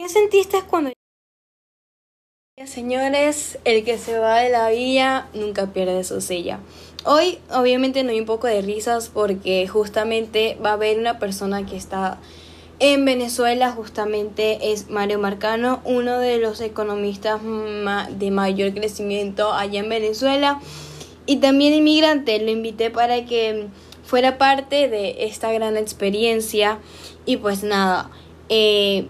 ¿Qué sentiste cuando... Señores, el que se va de la villa nunca pierde su silla. Hoy obviamente no hay un poco de risas porque justamente va a haber una persona que está en Venezuela, justamente es Mario Marcano, uno de los economistas de mayor crecimiento allá en Venezuela y también inmigrante. Lo invité para que fuera parte de esta gran experiencia y pues nada, eh,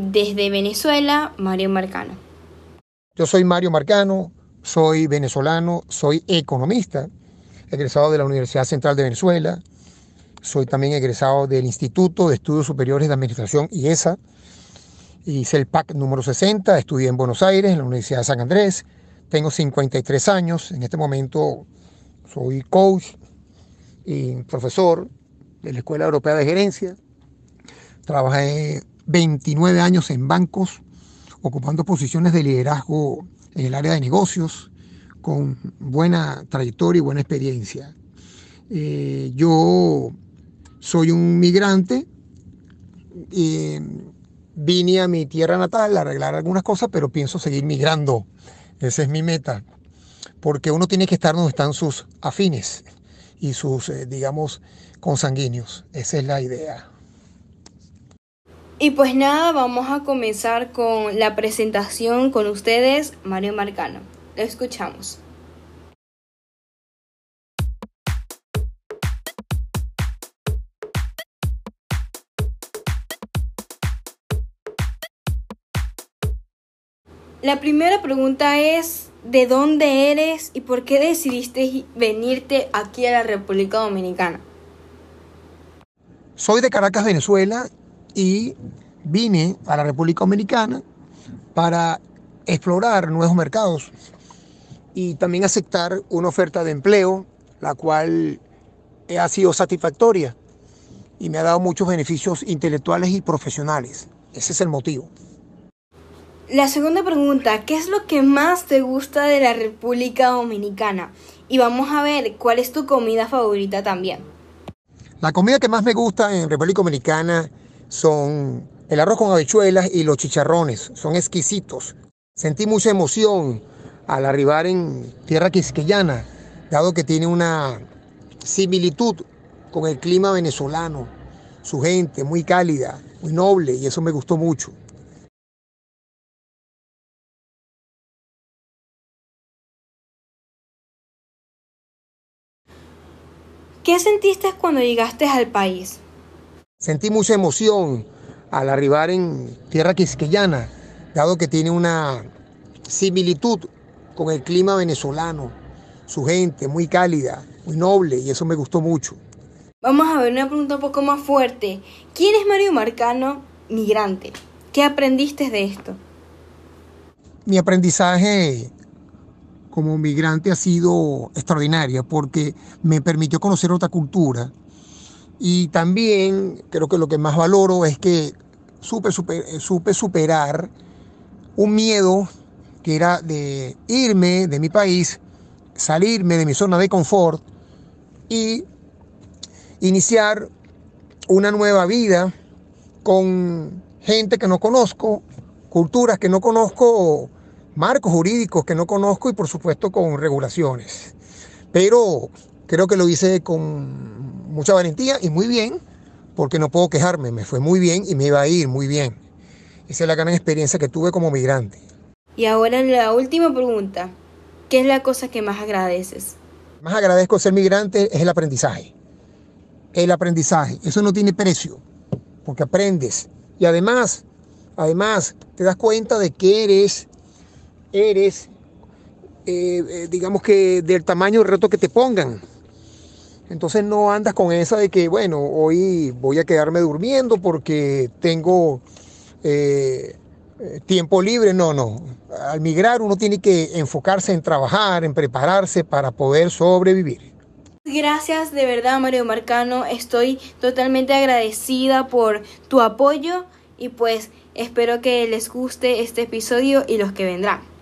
desde Venezuela, Mario Marcano. Yo soy Mario Marcano, soy venezolano, soy economista, egresado de la Universidad Central de Venezuela, soy también egresado del Instituto de Estudios Superiores de Administración IESA, hice el PAC número 60, estudié en Buenos Aires, en la Universidad de San Andrés, tengo 53 años, en este momento soy coach y profesor de la Escuela Europea de Gerencia, trabajé 29 años en bancos, ocupando posiciones de liderazgo en el área de negocios, con buena trayectoria y buena experiencia. Eh, yo soy un migrante, eh, vine a mi tierra natal a arreglar algunas cosas, pero pienso seguir migrando. Esa es mi meta, porque uno tiene que estar donde están sus afines y sus, eh, digamos, consanguíneos. Esa es la idea. Y pues nada, vamos a comenzar con la presentación con ustedes, Mario Marcano. Lo escuchamos. La primera pregunta es, ¿de dónde eres y por qué decidiste venirte aquí a la República Dominicana? Soy de Caracas, Venezuela, y vine a la República Dominicana para explorar nuevos mercados y también aceptar una oferta de empleo, la cual ha sido satisfactoria y me ha dado muchos beneficios intelectuales y profesionales. Ese es el motivo. La segunda pregunta, ¿qué es lo que más te gusta de la República Dominicana? Y vamos a ver cuál es tu comida favorita también. La comida que más me gusta en República Dominicana son el arroz con habichuelas y los chicharrones. Son exquisitos. Sentí mucha emoción al arribar en tierra quisqueyana, dado que tiene una similitud con el clima venezolano. Su gente muy cálida, muy noble, y eso me gustó mucho. ¿Qué sentiste cuando llegaste al país? Sentí mucha emoción al arribar en tierra quisqueyana, dado que tiene una similitud con el clima venezolano. Su gente muy cálida, muy noble, y eso me gustó mucho. Vamos a ver una pregunta un poco más fuerte. ¿Quién es Mario Marcano, migrante? ¿Qué aprendiste de esto? Mi aprendizaje como migrante ha sido extraordinario porque me permitió conocer otra cultura, y también creo que lo que más valoro es que supe, supe superar un miedo que era de irme de mi país, salirme de mi zona de confort y iniciar una nueva vida con gente que no conozco, culturas que no conozco, marcos jurídicos que no conozco y por supuesto con regulaciones. Pero creo que lo hice con mucha valentía y muy bien, porque no puedo quejarme, me fue muy bien y me iba a ir muy bien. Esa es la gran experiencia que tuve como migrante. Y ahora la última pregunta, ¿qué es la cosa que más agradeces? Más agradezco ser migrante es el aprendizaje. El aprendizaje, eso no tiene precio, porque aprendes. Y además, además, te das cuenta de que eres, eres, eh, eh, digamos que del tamaño del reto que te pongan. Entonces no andas con esa de que, bueno, hoy voy a quedarme durmiendo porque tengo eh, eh, tiempo libre. No, no. Al migrar uno tiene que enfocarse en trabajar, en prepararse para poder sobrevivir. Gracias de verdad Mario Marcano, estoy totalmente agradecida por tu apoyo y pues espero que les guste este episodio y los que vendrán.